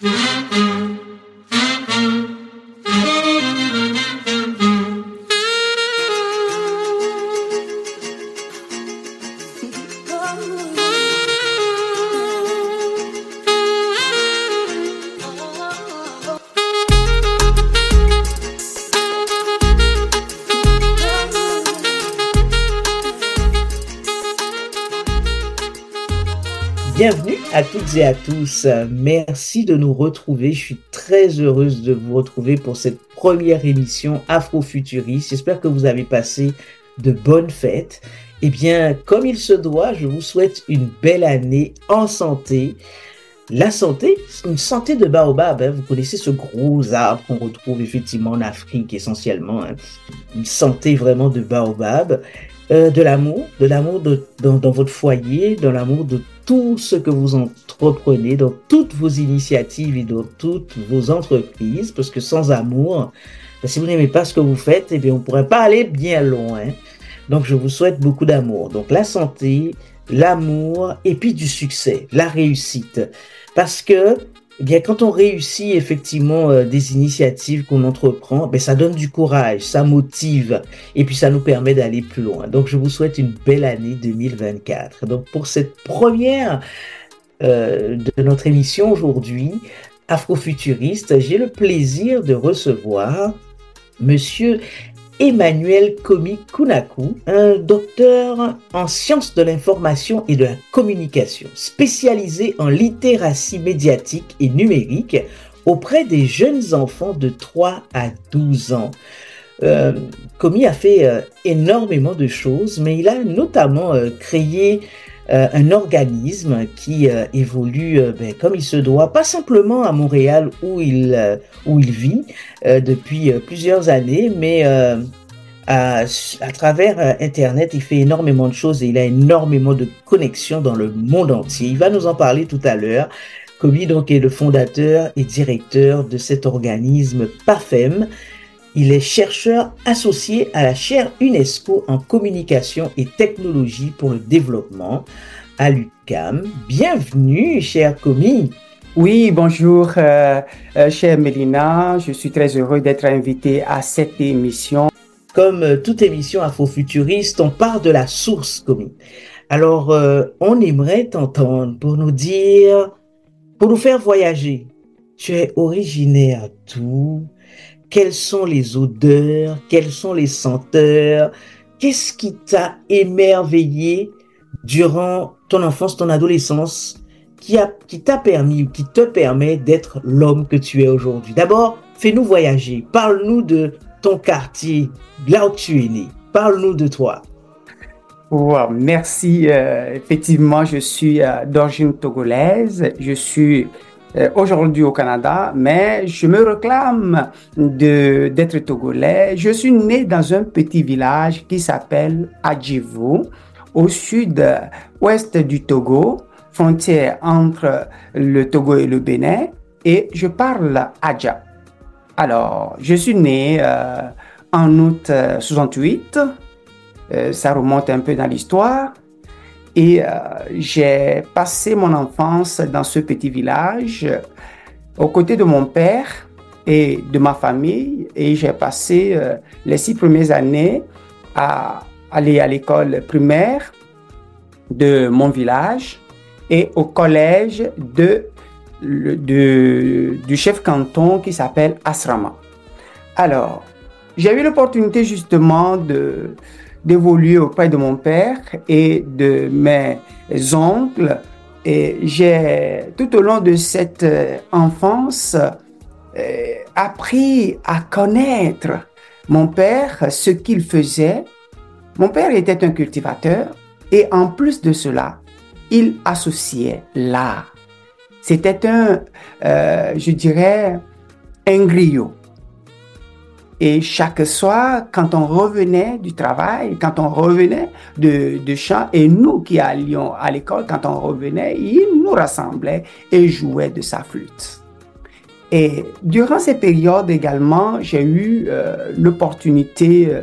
Bienvenue toutes et à tous. Merci de nous retrouver. Je suis très heureuse de vous retrouver pour cette première émission Afrofuturiste. J'espère que vous avez passé de bonnes fêtes. Eh bien, comme il se doit, je vous souhaite une belle année en santé. La santé, une santé de baobab. Hein. Vous connaissez ce gros arbre qu'on retrouve effectivement en Afrique essentiellement. Hein. Une santé vraiment de baobab. Euh, de l'amour, de l'amour dans, dans, votre foyer, de l'amour de tout ce que vous entreprenez, dans toutes vos initiatives et dans toutes vos entreprises, parce que sans amour, ben, si vous n'aimez pas ce que vous faites, eh bien, on ne pourrait pas aller bien loin. Donc, je vous souhaite beaucoup d'amour. Donc, la santé, l'amour et puis du succès, la réussite. Parce que eh bien, quand on réussit effectivement euh, des initiatives qu'on entreprend, ben, ça donne du courage, ça motive et puis ça nous permet d'aller plus loin. Donc, je vous souhaite une belle année 2024. Donc, pour cette première euh, de notre émission aujourd'hui, Afrofuturiste, j'ai le plaisir de recevoir Monsieur Emmanuel Komi Kunaku, un docteur en sciences de l'information et de la communication, spécialisé en littératie médiatique et numérique auprès des jeunes enfants de 3 à 12 ans. Euh, Komi a fait euh, énormément de choses, mais il a notamment euh, créé euh, un organisme qui euh, évolue euh, ben, comme il se doit, pas simplement à Montréal où il, où il vit depuis plusieurs années, mais à, à, travers Internet, il fait énormément de choses et il a énormément de connexions dans le monde entier. Il va nous en parler tout à l'heure. Kobi donc est le fondateur et directeur de cet organisme PAFEM, il est chercheur associé à la chaire UNESCO en communication et technologie pour le développement à l'UCAM. Bienvenue, cher Komi. Oui, bonjour, euh, euh, chère Mélina. Je suis très heureux d'être invité à cette émission. Comme euh, toute émission afrofuturiste, on part de la source, Komi. Alors, on aimerait t'entendre pour nous dire, pour nous faire voyager. Tu es originaire d'où? Quelles sont les odeurs, quelles sont les senteurs, qu'est-ce qui t'a émerveillé durant ton enfance, ton adolescence, qui t'a permis ou qui te permet d'être l'homme que tu es aujourd'hui? D'abord, fais-nous voyager. Parle-nous de ton quartier, là où tu es né. Parle-nous de toi. Merci. Euh, effectivement, je suis euh, d'origine togolaise. Je suis aujourd'hui au Canada, mais je me réclame d'être togolais. Je suis né dans un petit village qui s'appelle Adjivu, au sud-ouest du Togo, frontière entre le Togo et le Bénin, et je parle Adja. Alors, je suis né euh, en août 68, euh, ça remonte un peu dans l'histoire. Et euh, j'ai passé mon enfance dans ce petit village aux côtés de mon père et de ma famille. Et j'ai passé euh, les six premières années à aller à l'école primaire de mon village et au collège de, de du chef canton qui s'appelle Asrama. Alors, j'ai eu l'opportunité justement de, d'évoluer auprès de mon père et de mes oncles. Et j'ai, tout au long de cette euh, enfance, euh, appris à connaître mon père, ce qu'il faisait. Mon père était un cultivateur et en plus de cela, il associait l'art. C'était un, euh, je dirais, un griot. Et chaque soir, quand on revenait du travail, quand on revenait de, de chant, et nous qui allions à l'école, quand on revenait, il nous rassemblait et jouait de sa flûte. Et durant ces périodes également, j'ai eu euh, l'opportunité euh,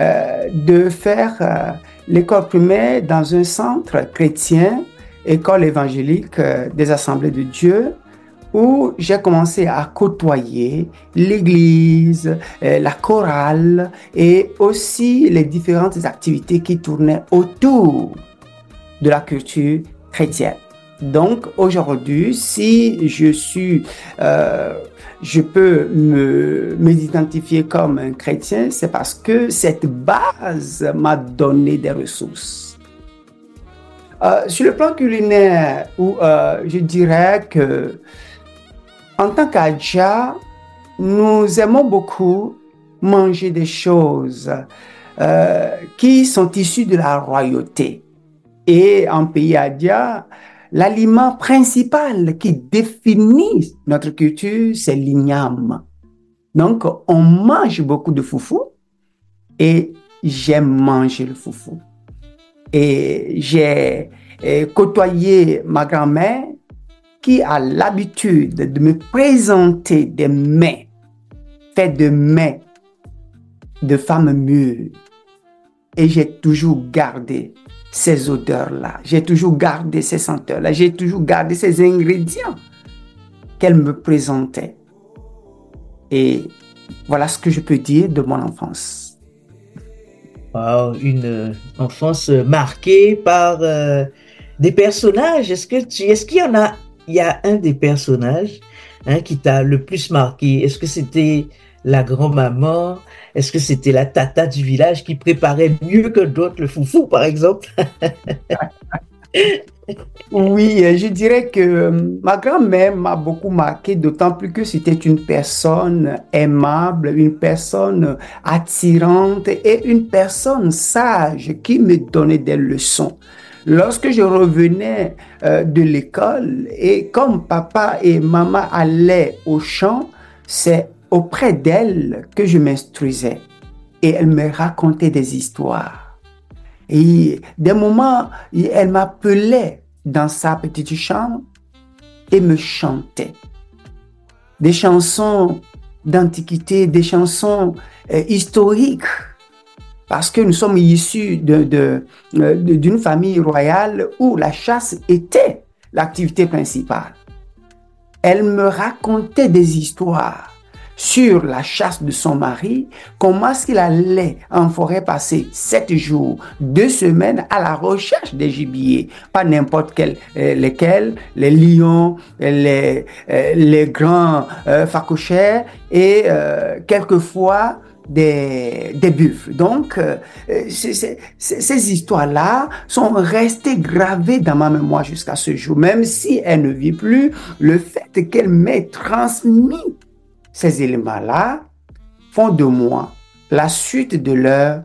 euh, de faire l'école primaire dans un centre chrétien, école évangélique des Assemblées de Dieu, où j'ai commencé à côtoyer l'église, euh, la chorale et aussi les différentes activités qui tournaient autour de la culture chrétienne. Donc aujourd'hui, si je suis, euh, je peux me m'identifier comme un chrétien, c'est parce que cette base m'a donné des ressources. Euh, sur le plan culinaire, où je dirais que en tant qu'Adja, nous aimons beaucoup manger des choses euh, qui sont issues de la royauté. Et en pays Adja, l'aliment principal qui définit notre culture, c'est l'igname. Donc, on mange beaucoup de foufou et j'aime manger le foufou. Et j'ai côtoyé ma grand-mère qui a l'habitude de me présenter des mets faits de mets de femmes mûres. Et j'ai toujours gardé ces odeurs-là. J'ai toujours gardé ces senteurs-là. J'ai toujours gardé ces ingrédients qu'elle me présentait. Et voilà ce que je peux dire de mon enfance. une enfance marquée par euh, des personnages. Est-ce que est-ce qu'il y en a, il y a un des personnages hein, qui t'a le plus marqué. Est-ce que c'était la grand-maman? Est-ce que c'était la tata du village qui préparait mieux que d'autres le foufou, par exemple? Oui, je dirais que euh, ma grand-mère m'a beaucoup marqué, d'autant plus que c'était une personne aimable, une personne attirante et une personne sage qui me donnait des leçons. Lorsque je revenais euh, de l'école et comme papa et maman allaient au champ, c'est auprès d'elle que je m'instruisais. Et elle me racontait des histoires. Et des moments, elle m'appelait dans sa petite chambre et me chantait. Des chansons d'antiquité, des chansons euh, historiques, parce que nous sommes issus euh, d'une de, famille royale où la chasse était l'activité principale. Elle me racontait des histoires sur la chasse de son mari, comment est-ce qu'il allait en forêt passer sept jours, deux semaines à la recherche des gibiers, pas n'importe quel, euh, lesquels, les lions, les, euh, les grands euh, et quelquefois des, des buffles. Donc, ces histoires-là sont restées gravées dans ma mémoire jusqu'à ce jour, même si elle ne vit plus, le fait qu'elle m'ait transmis ces éléments-là font de moi la suite de leur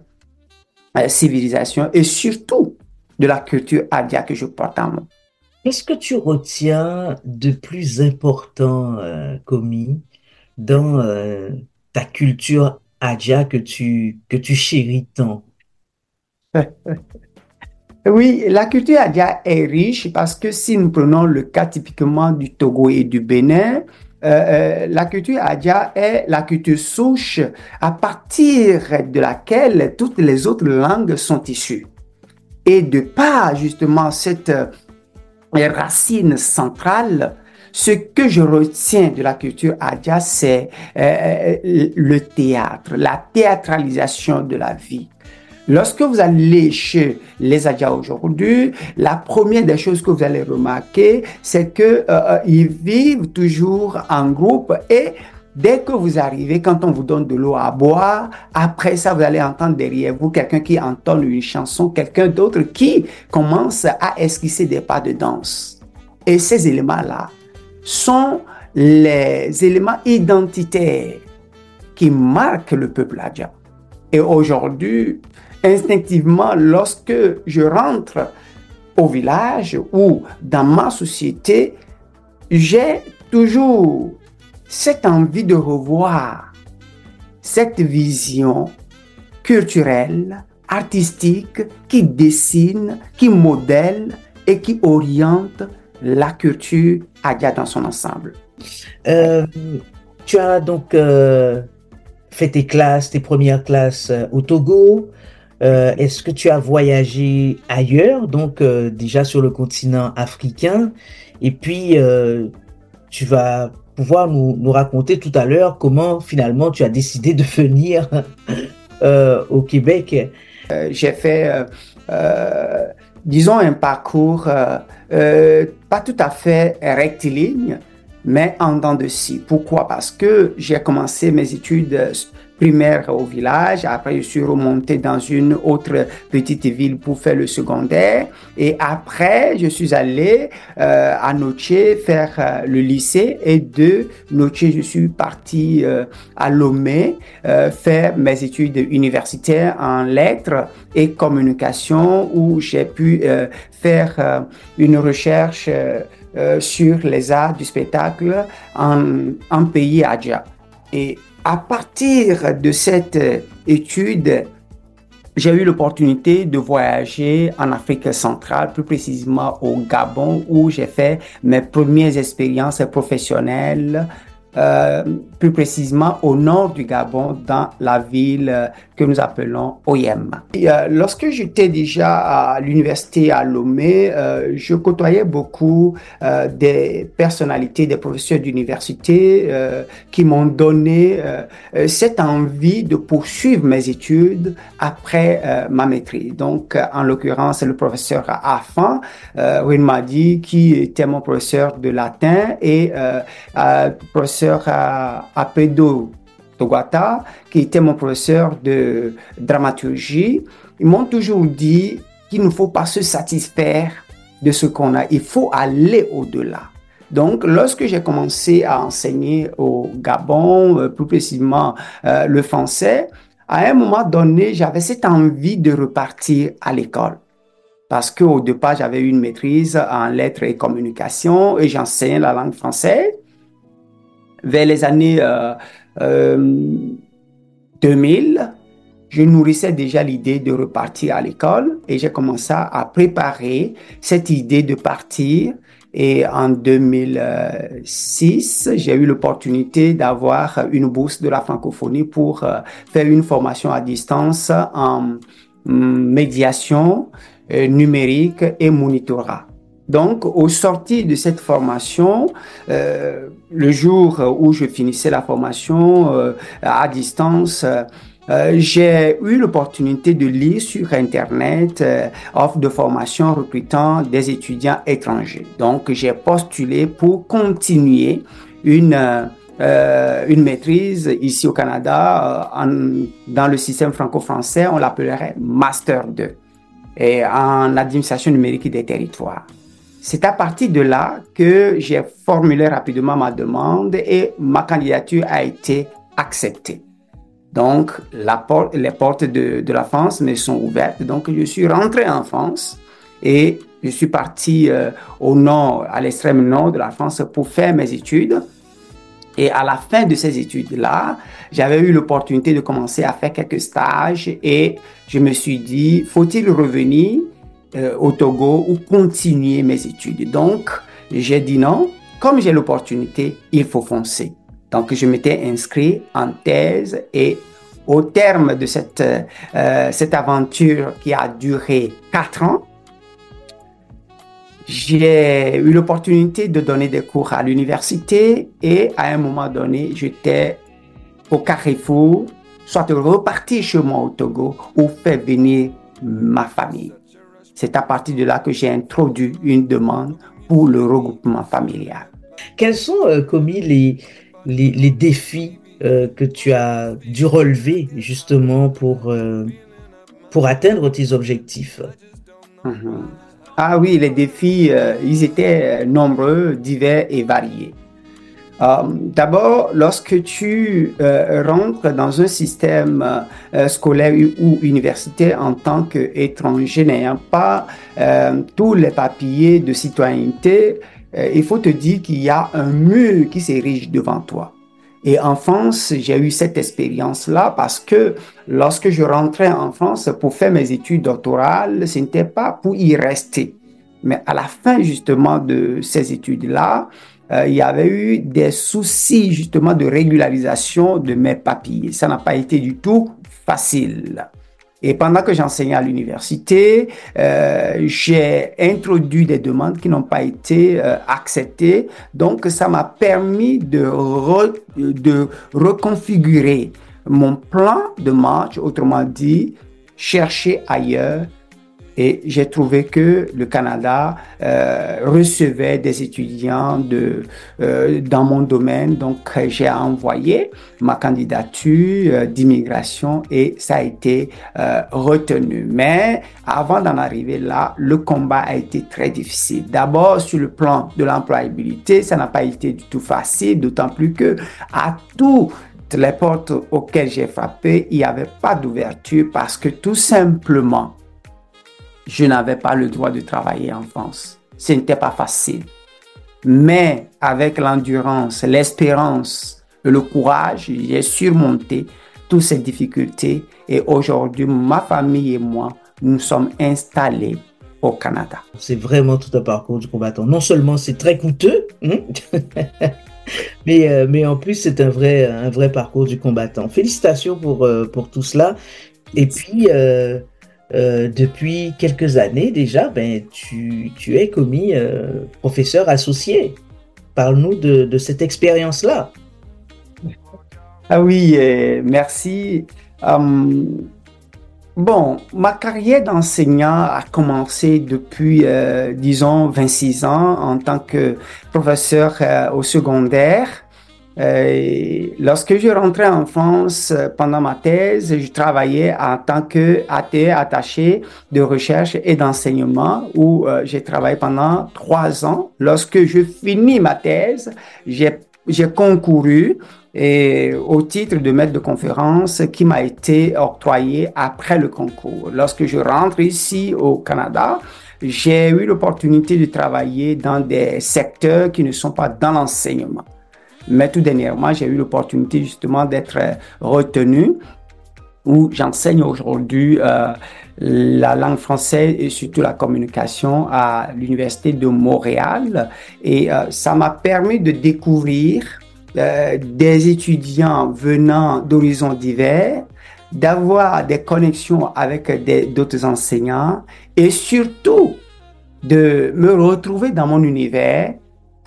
euh, civilisation et surtout de la culture adia que je porte en moi. Qu'est-ce que tu retiens de plus important, euh, dans euh, ta culture adia que tu, que tu chéris tant Oui, la culture adia est riche parce que si nous prenons le cas typiquement du Togo et du Bénin, euh, euh, la culture Adja est la culture souche à partir de laquelle toutes les autres langues sont issues. Et de par justement cette euh, racine centrale, ce que je retiens de la culture Adja, c'est le théâtre, la théâtralisation de la vie. Lorsque vous allez chez les Adja aujourd'hui, la première des choses que vous allez remarquer, c'est que euh, euh, ils vivent toujours en groupe et Dès que vous arrivez, quand on vous donne de l'eau à boire, après ça, vous allez entendre derrière vous quelqu'un qui entend une chanson, quelqu'un d'autre qui commence à esquisser des pas de danse. Et ces éléments-là sont les éléments identitaires qui marquent le peuple adja. Et aujourd'hui, instinctivement, lorsque je rentre au village ou dans ma société, j'ai toujours cette envie de revoir cette vision culturelle, artistique qui dessine, qui modèle et qui oriente la culture Adia dans son ensemble. Euh, tu as donc euh, fait tes classes, tes premières classes euh, au Togo, euh, est-ce que tu as voyagé ailleurs, donc déjà sur le continent africain? Et puis, tu vas pouvoir nous, raconter tout à l'heure comment finalement tu as décidé de venir au Québec. J'ai fait, disons, un parcours pas tout à fait rectiligne, mais en dents de scie. Pourquoi? Parce que j'ai commencé mes études primaire au village. Après, je suis remonté dans une autre petite ville pour faire le secondaire. Et après, je suis allé euh, à Noché faire euh, le lycée. Et de Noché, je suis parti euh, à Lomé faire mes études universitaires en lettres et communication où j'ai pu faire une recherche sur les arts du spectacle en, en pays Adja. Et à partir de cette étude, j'ai eu l'opportunité de voyager en Afrique centrale, plus précisément au Gabon, où j'ai fait mes premières expériences professionnelles euh, plus précisément au nord du Gabon, dans la ville que nous appelons Oyem. Euh, lorsque j'étais déjà à l'université à Lomé, je côtoyais beaucoup des personnalités, des professeurs d'université qui m'ont donné cette envie de poursuivre mes études après ma maîtrise. Donc, en l'occurrence, le professeur Afan, il m'a dit, qui était mon professeur de latin et professeur Pedro Togata, qui était mon professeur de dramaturgie, ils m'ont toujours dit qu'il ne faut pas se satisfaire de ce qu'on a, il faut aller au-delà. Donc, lorsque j'ai commencé à enseigner au Gabon, euh, plus précisément euh, le français, à un moment donné, j'avais cette envie de repartir à l'école. Parce qu'au départ, j'avais une maîtrise en lettres et communication et j'enseignais la langue française vers les années 2000, euh, euh, je nourrissais déjà l'idée de repartir à l'école et j'ai commencé à préparer cette idée de partir. Et en 2006, j'ai eu l'opportunité d'avoir une bourse de la francophonie pour euh, faire une formation à distance en hum, médiation numérique et monitorat. Donc, au sorti de cette formation, euh, le jour où je finissais la formation euh, à distance, euh, j'ai eu l'opportunité de lire sur Internet euh, offres de formation recrutant des étudiants étrangers. Donc, j'ai postulé pour continuer une une maîtrise ici au Canada en, dans le système franco-français, on l'appellerait Master 2 et en administration numérique des territoires. C'est à partir de là que j'ai formulé rapidement ma demande et ma candidature a été acceptée. Donc, les portes de, la France me sont ouvertes. Donc, je suis rentré en France et je suis parti euh, au nord, à l'extrême nord de la France pour faire mes études. Et à la fin de ces études-là, j'avais eu l'opportunité de commencer à faire quelques stages et je me suis dit, faut-il revenir au Togo ou continuer mes études. Donc, j'ai dit non. Comme j'ai l'opportunité, il faut foncer. Donc, je m'étais inscrit en thèse et au terme de cette, euh, cette aventure qui a duré quatre ans, j'ai eu l'opportunité de donner des cours à l'université et à un moment donné, j'étais au carrefour, soit repartir chez moi au Togo ou faire venir ma famille. C'est à partir de là que j'ai introduit une demande pour le regroupement familial. Quels sont, euh, commis les, les, défis euh, que tu as dû relever justement pour, euh, pour atteindre tes objectifs? Mhm. Ah oui, les défis, ils étaient nombreux, divers et variés. Euh, d'abord, lorsque tu euh, rentres dans un système euh, scolaire ou universitaire en tant qu'étranger n'ayant pas tous les papiers de citoyenneté, il faut te dire qu'il y a un mur qui s'érige devant toi. Et en France, j'ai eu cette expérience-là parce que lorsque je rentrais en France pour faire mes études doctorales, ce n'était pas pour y rester. Mais à la fin justement de ces études-là, euh, il y avait eu des soucis justement de régularisation de mes papiers. Ça n'a pas été du tout facile. Et pendant que j'enseignais à l'université, euh, j'ai introduit des demandes qui n'ont pas été euh, acceptées. Donc, ça m'a permis de, de reconfigurer mon plan de marche, autrement dit, chercher ailleurs et j'ai trouvé que le Canada euh, recevait des étudiants de, euh, dans mon domaine. Donc, j'ai envoyé ma candidature euh, d'immigration et ça a été retenu. Mais avant d'en arriver là, le combat a été très difficile. D'abord, sur le plan de l'employabilité, ça n'a pas été du tout facile, d'autant plus que à tout les portes auxquelles j'ai frappé, il n'y avait pas d'ouverture parce que tout simplement, je n'avais pas le droit de travailler en France. Ce n'était pas facile. Mais avec l'endurance, l'espérance et le courage, j'ai surmonté toutes ces difficultés et aujourd'hui, ma famille et moi, nous sommes installés au Canada. C'est vraiment tout un parcours du combattant. Non seulement c'est très coûteux, hein, mais, euh, mais en plus c'est un vrai, parcours du combattant. Félicitations pour, euh, tout cela. Et puis, euh, euh, depuis quelques années déjà, ben, tu, tu es commis euh, professeur associé. Parle-nous de, de, cette expérience-là. Ah oui, euh, merci. Bon, ma carrière d'enseignant a commencé depuis, disons, 26 ans en tant que professeur au secondaire. Euh, lorsque je rentrais en France euh, pendant ma thèse, je travaillais en tant que attaché de recherche et d'enseignement où euh, j'ai travaillé pendant trois ans. Lorsque je finis ma thèse, j'ai concouru et au titre de maître de conférence qui m'a été octroyé après le concours. Lorsque je rentre ici au Canada, j'ai eu l'opportunité de travailler dans des secteurs qui ne sont pas dans l'enseignement. Mais tout dernièrement, j'ai eu l'opportunité justement d'être euh, retenu où j'enseigne aujourd'hui euh, la langue française et surtout la communication à l'Université de Montréal. Et euh, ça m'a permis de découvrir des étudiants venant d'horizons divers, d'avoir des connexions avec d'autres enseignants et surtout de me retrouver dans mon univers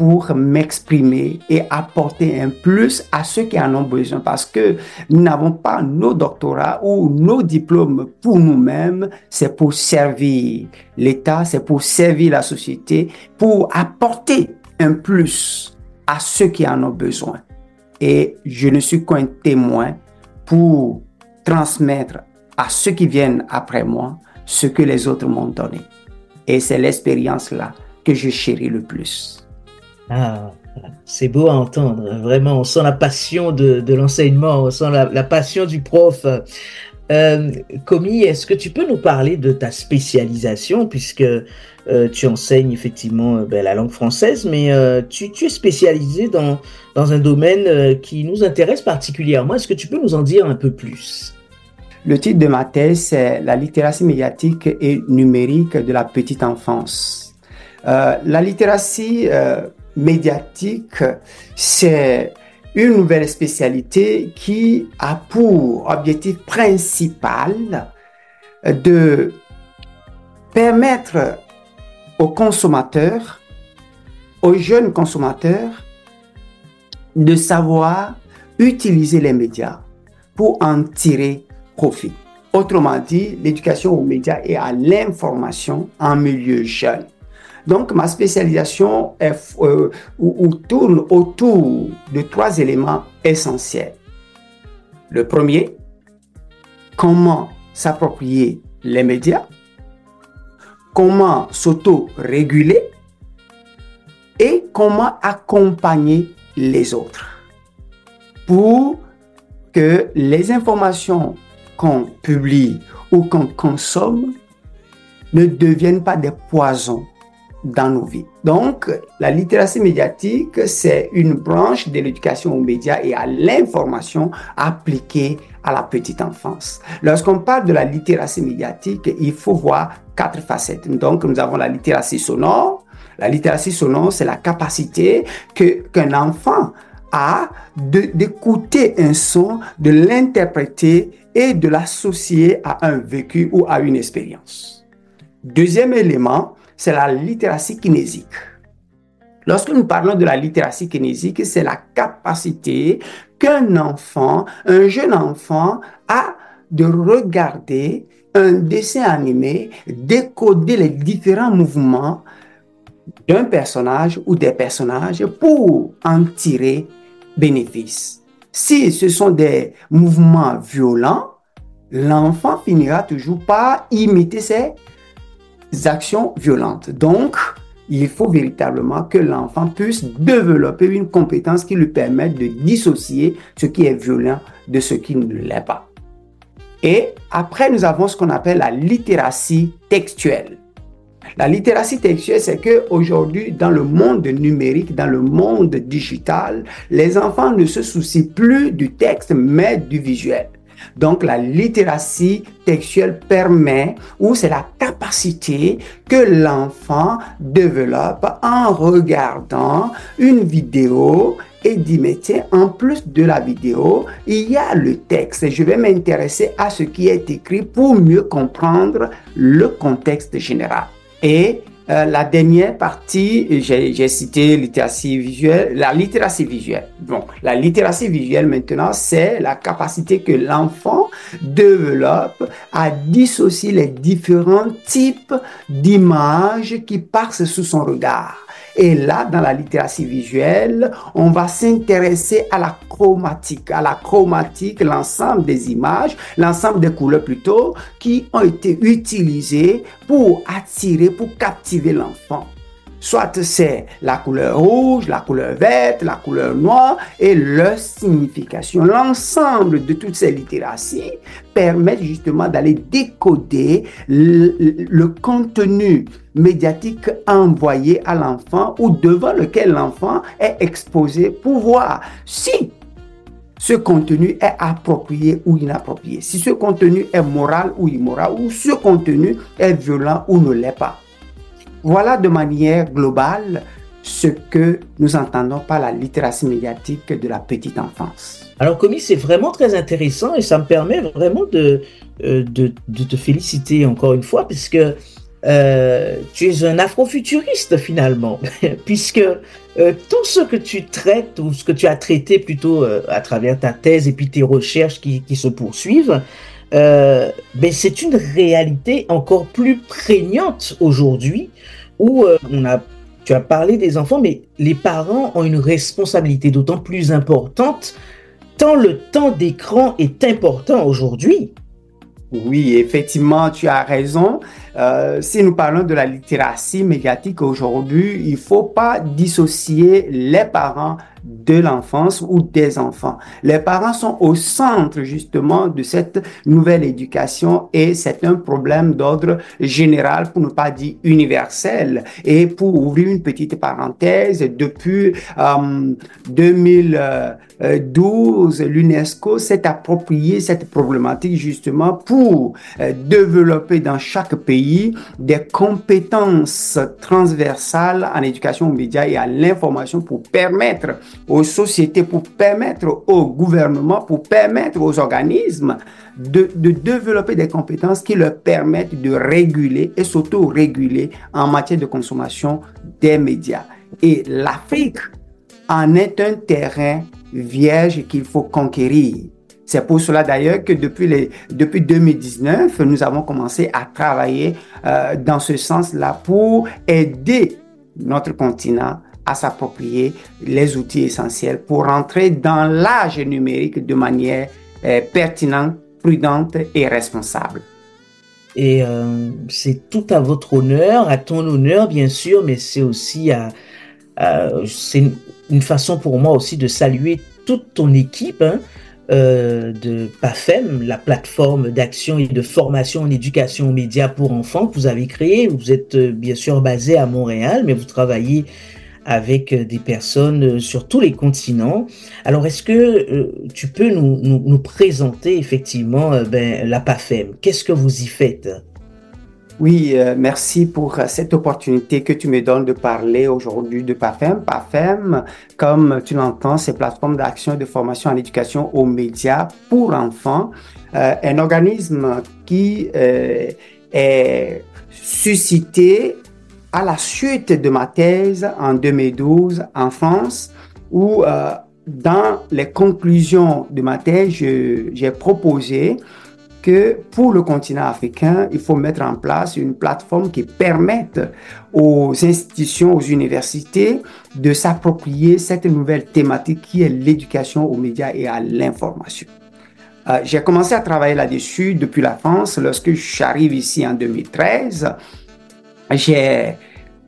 pour m'exprimer et apporter un plus à ceux qui en ont besoin parce que nous n'avons pas nos doctorats ou nos diplômes pour nous-mêmes, c'est pour servir l'État, c'est pour servir la société, pour apporter un plus à ceux qui en ont besoin. Et je ne suis qu'un témoin pour transmettre à ceux qui viennent après moi ce que les autres m'ont donné. Et c'est l'expérience là que je chéris le plus. Ah, c'est beau à entendre. Vraiment, on sent la passion de, l'enseignement, on sent la, passion du prof. Euh, est-ce que tu peux nous parler de ta spécialisation, puisque euh, tu enseignes effectivement euh, ben, la langue française, mais euh, tu, es spécialisé dans, dans un domaine qui nous intéresse particulièrement. Est-ce que tu peux nous en dire un peu plus? Le titre de ma thèse, c'est La littératie médiatique et numérique de la petite enfance. la littératie médiatique, c'est une nouvelle spécialité qui a pour objectif principal de permettre aux consommateurs, aux jeunes consommateurs, de savoir utiliser les médias pour en tirer profit. Autrement dit, l'éducation aux médias et à l'information en milieu jeune. Donc, ma spécialisation euh, ou, ou tourne autour de trois éléments essentiels. Le premier, comment s'approprier les médias, comment s'auto-réguler et comment accompagner les autres pour que les informations qu'on publie ou qu'on consomme ne deviennent pas des poisons dans nos vies. Donc, la littératie médiatique, c'est une branche de l'éducation aux médias et à l'information appliquée à la petite enfance. Lorsqu'on parle de la littératie médiatique, il faut voir quatre facettes. Donc, nous avons la littératie sonore. La littératie sonore, c'est la capacité que qu'un enfant a d'écouter un son, de l'interpréter et de l'associer à un vécu ou à une expérience. Deuxième élément, c'est la littératie kinésique. Lorsque nous parlons de la littératie kinésique, c'est la capacité qu'un enfant, un jeune enfant, a de regarder un dessin animé, décoder les différents mouvements d'un personnage ou des personnages pour en tirer bénéfice. Si ce sont des mouvements violents, l'enfant finira toujours par imiter ces actions violentes. Donc, il faut véritablement que l'enfant puisse développer une compétence qui lui permette de dissocier ce qui est violent de ce qui ne l'est pas. Et après, nous avons ce qu'on appelle la littératie textuelle. La littératie textuelle, c'est que aujourd'hui, dans le monde numérique, dans le monde digital, les enfants ne se soucient plus du texte, mais du visuel. Donc, la littératie textuelle permet, ou c'est la capacité que l'enfant développe en regardant une vidéo et dit, mais tiens, en plus de la vidéo, il y a le texte. Je vais m'intéresser à ce qui est écrit pour mieux comprendre le contexte général. Et euh, la dernière partie, j'ai cité littératie visuelle, la littératie visuelle. Bon, la littératie visuelle maintenant, c'est la capacité que l'enfant développe à dissocier les différents types d'images qui passent sous son regard. Et là, dans la littératie visuelle, on va s'intéresser à la chromatique, à la chromatique, l'ensemble des images, l'ensemble des couleurs plutôt, qui ont été utilisées pour attirer, pour captiver l'enfant. Soit c'est la couleur rouge, la couleur verte, la couleur noire et leur signification. L'ensemble de toutes ces littératies permettent justement d'aller décoder le, contenu médiatique envoyé à l'enfant ou devant lequel l'enfant est exposé pour voir si ce contenu est approprié ou inapproprié, si ce contenu est moral ou immoral, ou ce contenu est violent ou ne l'est pas. Voilà de manière globale ce que nous entendons par la littératie médiatique de la petite enfance. Alors, Commis, c'est vraiment très intéressant et ça me permet vraiment de, euh, de, te féliciter encore une fois, puisque euh, tu es un afrofuturiste finalement, puisque euh, tout ce que tu traites ou ce que tu as traité plutôt à travers ta thèse et puis tes recherches qui se poursuivent, ben c'est une réalité encore plus prégnante aujourd'hui où euh, on a, tu as parlé des enfants, mais les parents ont une responsabilité d'autant plus importante tant le temps d'écran est important aujourd'hui. Oui, effectivement, tu as raison. Euh, si nous parlons de la littératie médiatique aujourd'hui, il faut pas dissocier les parents de l'enfance ou des enfants. Les parents sont au centre justement de cette nouvelle éducation et c'est un problème d'ordre général pour ne pas dire universel. Et pour ouvrir une petite parenthèse, depuis euh, 2012, l'UNESCO s'est approprié cette problématique justement pour euh, développer dans chaque pays des compétences transversales en éducation aux médias et à l'information pour permettre aux sociétés, pour permettre au gouvernement, pour permettre aux organismes de, de développer des compétences qui leur permettent de réguler et s'auto-réguler en matière de consommation des médias. Et l'Afrique en est un terrain vierge qu'il faut conquérir. C'est pour cela d'ailleurs que depuis, les, depuis 2019, nous avons commencé à travailler euh, dans ce sens-là pour aider notre continent à s'approprier les outils essentiels pour entrer dans l'âge numérique de manière euh, pertinente, prudente et responsable. Et euh, c'est tout à votre honneur, à ton honneur bien sûr, mais c'est aussi c'est une, façon pour moi aussi de saluer toute ton équipe. Hein, euh, de PAFEM, la plateforme d'action et de formation en éducation aux médias pour enfants que vous avez créée. Vous êtes bien sûr basé à Montréal, mais vous travaillez avec euh, des personnes euh, sur tous les continents. Alors, est-ce que euh, tu peux nous, présenter effectivement ben, la PAFEM? Qu'est-ce que vous y faites? Oui, merci pour cette opportunité que tu me donnes de parler aujourd'hui de PAFEM. PAFEM, comme tu l'entends, c'est plateforme d'action et de formation en éducation aux médias pour enfants, un organisme qui est suscité à la suite de ma thèse en 2012 en France, où dans les conclusions de ma thèse, j'ai proposé que pour le continent africain, il faut mettre en place une plateforme qui permette aux institutions, aux universités de s'approprier cette nouvelle thématique qui est l'éducation aux médias et à l'information. Euh, j'ai commencé à travailler là-dessus depuis la France. Lorsque j'arrive ici en 2013, j'ai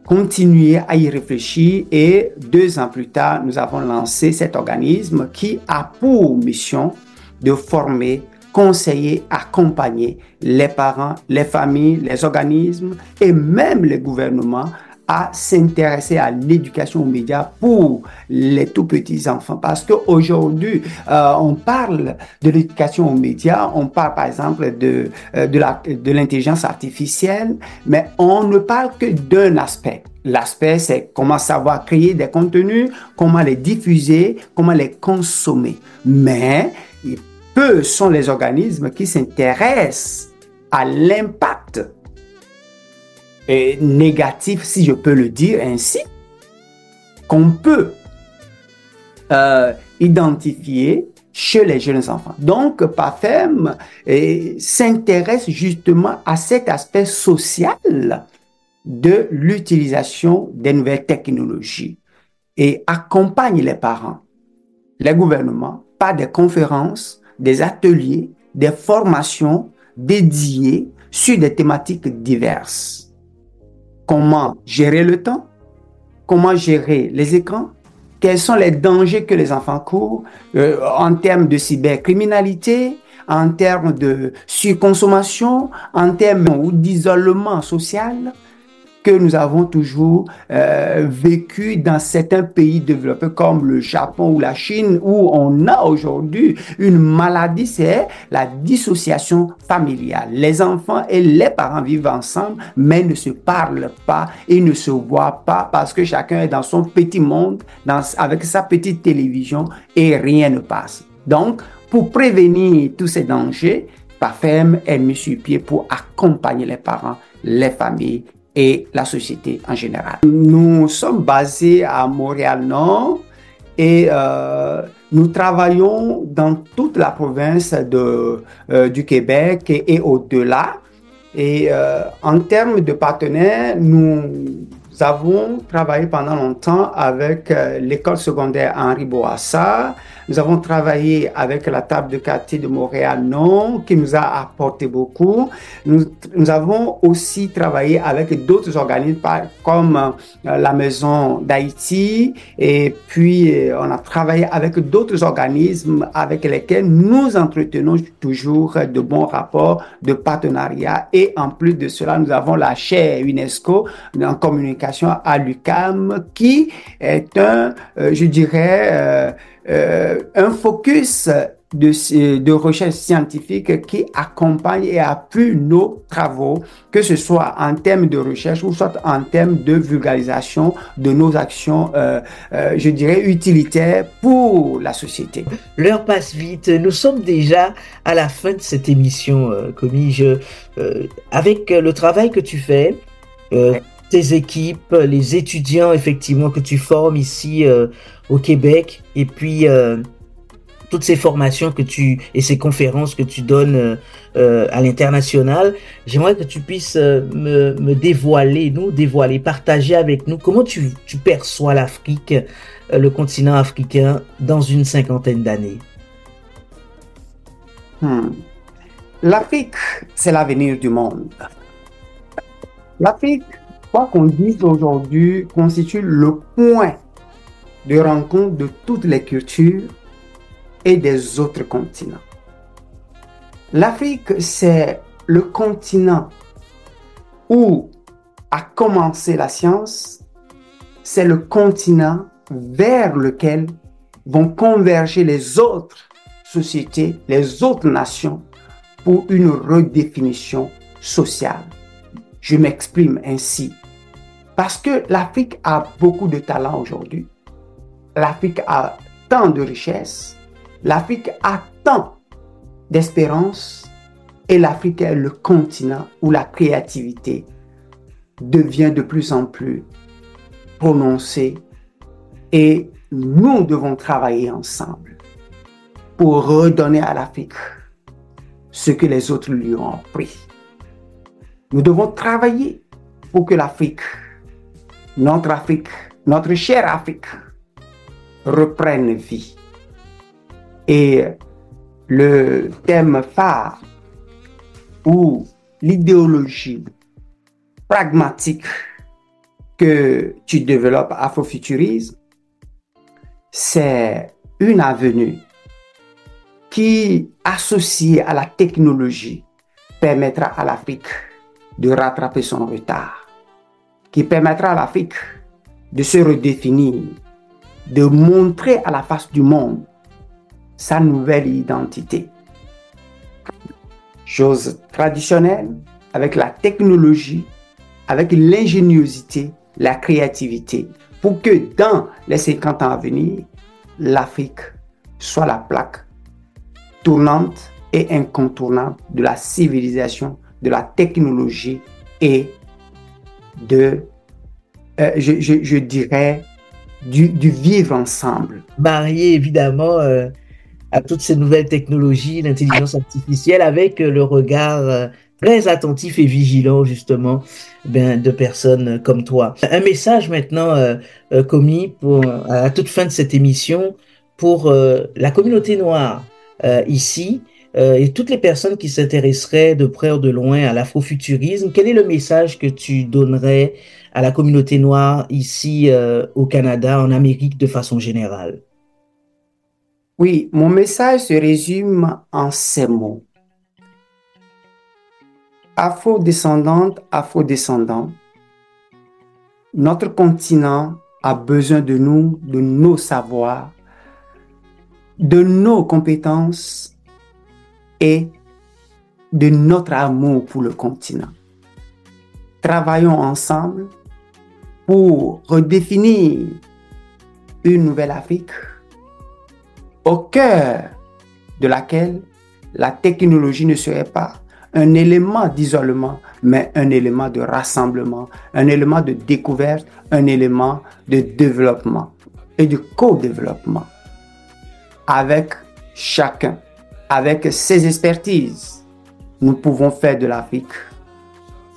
continué à y réfléchir et deux ans plus tard, nous avons lancé cet organisme qui a pour mission de former conseiller, accompagner les parents, les familles, les organismes et même les gouvernements s'intéresser à l'éducation aux médias pour les tout petits enfants. Parce qu'aujourd'hui, euh, on parle de l'éducation aux médias, on parle par exemple de, euh, de l'intelligence artificielle, mais on ne parle que d'un aspect. L'aspect, c'est comment savoir créer des contenus, comment les diffuser, comment les consommer. Mais peu sont les organismes qui s'intéressent à l'impact négatif, si je peux le dire ainsi, qu'on peut euh, identifier chez les jeunes enfants. Donc, PAFEM s'intéresse justement à cet aspect social de l'utilisation des nouvelles technologies et accompagne les parents, les gouvernements par des conférences, des ateliers, des formations dédiées sur des thématiques diverses. Comment gérer le temps? Comment gérer les écrans? Quels sont les dangers que les enfants courent euh, en termes de cybercriminalité, en termes de surconsommation, en termes d'isolement social? Que nous avons toujours euh, vécu dans certains pays développés comme le Japon ou la Chine où on a aujourd'hui une maladie, c'est la dissociation familiale. Les enfants et les parents vivent ensemble mais ne se parlent pas et ne se voient pas parce que chacun est dans son petit monde, dans, avec sa petite télévision et rien ne passe. Donc, pour prévenir tous ces dangers, PAFEM est mis sur pied pour accompagner les parents, les familles et la société en général. Nous sommes basés à Montréal-Nord et euh, nous travaillons dans toute la province de, euh, du Québec et, au-delà. Et euh, en termes de partenaires, nous avons travaillé pendant longtemps avec l'école secondaire Henri Boassa. Nous avons travaillé avec la table de quartier de Montréal non qui nous a apporté beaucoup. Nous, nous avons aussi travaillé avec d'autres organismes comme euh, la Maison d'Haïti et puis euh, on a travaillé avec d'autres organismes avec lesquels nous entretenons toujours de bons rapports de partenariat et en plus de cela, nous avons la chaire UNESCO en communication à l'UCAM, qui est un, euh, je dirais, euh, euh, un focus de, de, recherche scientifique qui accompagne et appuie nos travaux, que ce soit en termes de recherche ou soit en termes de vulgarisation de nos actions, je dirais, utilitaires pour la société. L'heure passe vite. Nous sommes déjà à la fin de cette émission, Commis. Je, avec le travail que tu fais, tes équipes, les étudiants effectivement que tu formes ici euh, au Québec et puis euh, toutes ces formations que tu et ces conférences que tu donnes euh, à l'international. J'aimerais que tu puisses me, me, dévoiler, nous dévoiler, partager avec nous comment tu, tu perçois l'Afrique, le continent africain dans une cinquantaine d'années. Hmm. L'Afrique, c'est l'avenir du monde. L'Afrique, quoi qu'on dise aujourd'hui, constitue le point de rencontre de toutes les cultures et des autres continents. L'Afrique, c'est le continent où a commencé la science, c'est le continent vers lequel vont converger les autres sociétés, les autres nations pour une redéfinition sociale je m'exprime ainsi Parce que l'Afrique a beaucoup de talent aujourd'hui. L'Afrique a tant de richesses. L'Afrique a tant d'espérance. Et l'Afrique est le continent où la créativité devient de plus en plus prononcée. Et nous devons travailler ensemble pour redonner à l'Afrique ce que les autres lui ont pris. Nous devons travailler pour que l'Afrique, notre Afrique, notre chère Afrique, reprenne vie. Et le thème phare ou l'idéologie pragmatique que tu développes Afrofuturisme, c'est une avenue qui, associée à la technologie, permettra à l'Afrique de rattraper son retard, qui permettra à l'Afrique de se redéfinir, de montrer à la face du monde sa nouvelle identité. Chose traditionnelle, avec la technologie, avec l'ingéniosité, la créativité, pour que dans les 50 ans à venir, l'Afrique soit la plaque tournante et incontournable de la civilisation de la technologie et de, euh, je, dirais, du, vivre ensemble. Marié évidemment euh, à toutes ces nouvelles technologies, l'intelligence artificielle, avec euh, le regard très attentif et vigilant justement ben, de personnes comme toi. Un message maintenant commis à toute fin de cette émission pour la communauté noire ici euh, et toutes les personnes qui s'intéresseraient de près ou de loin à l'afrofuturisme, quel est le message que tu donnerais à la communauté noire ici euh, au Canada, en Amérique de façon générale? Oui, mon message se résume en ces mots. Afro-descendante, afro-descendant, notre continent a besoin de nous, de nos savoirs, de nos compétences et de notre amour pour le continent. Travaillons ensemble pour redéfinir une nouvelle Afrique au cœur de laquelle la technologie ne serait pas un élément d'isolement, mais un élément de rassemblement, un élément de découverte, un élément de développement et de co-développement avec chacun avec ces expertises, nous pouvons faire de l'Afrique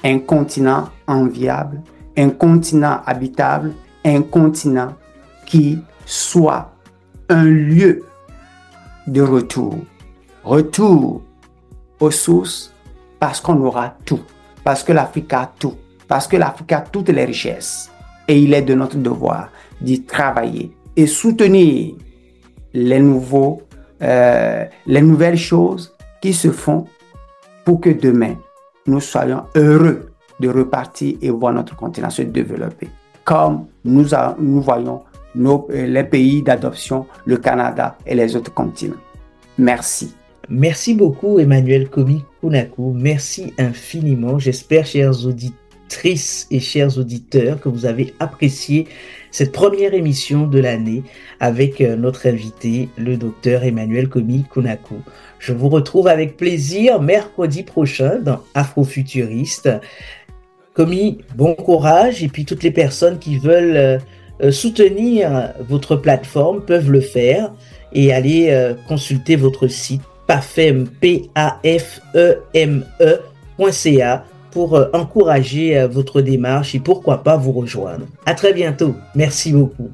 un continent enviable, un continent habitable, un continent qui soit un lieu de retour. Retour aux sources parce qu'on aura tout, parce que l'Afrique a tout, parce que l'Afrique a toutes les richesses. Et il est de notre devoir d'y travailler et soutenir les nouveaux euh, les nouvelles choses qui se font pour que demain, nous soyons heureux de repartir et voir notre continent se développer, comme nous, nous voyons euh, les pays d'adoption, le Canada et les autres continents. Merci. Merci beaucoup, Emmanuel Komi Kunaku. Merci infiniment. J'espère, chers auditrices et chers auditeurs, que vous avez apprécié cette première émission de l'année avec euh, notre invité, le docteur Emmanuel Komi Kunaku. Je vous retrouve avec plaisir mercredi prochain dans Afrofuturiste. Komi, bon courage et puis toutes les personnes qui veulent euh, euh, soutenir votre plateforme peuvent le faire et aller consulter votre site pafem, p a f m -E pour euh, encourager euh, votre démarche et pourquoi pas vous rejoindre. À très bientôt. Merci beaucoup.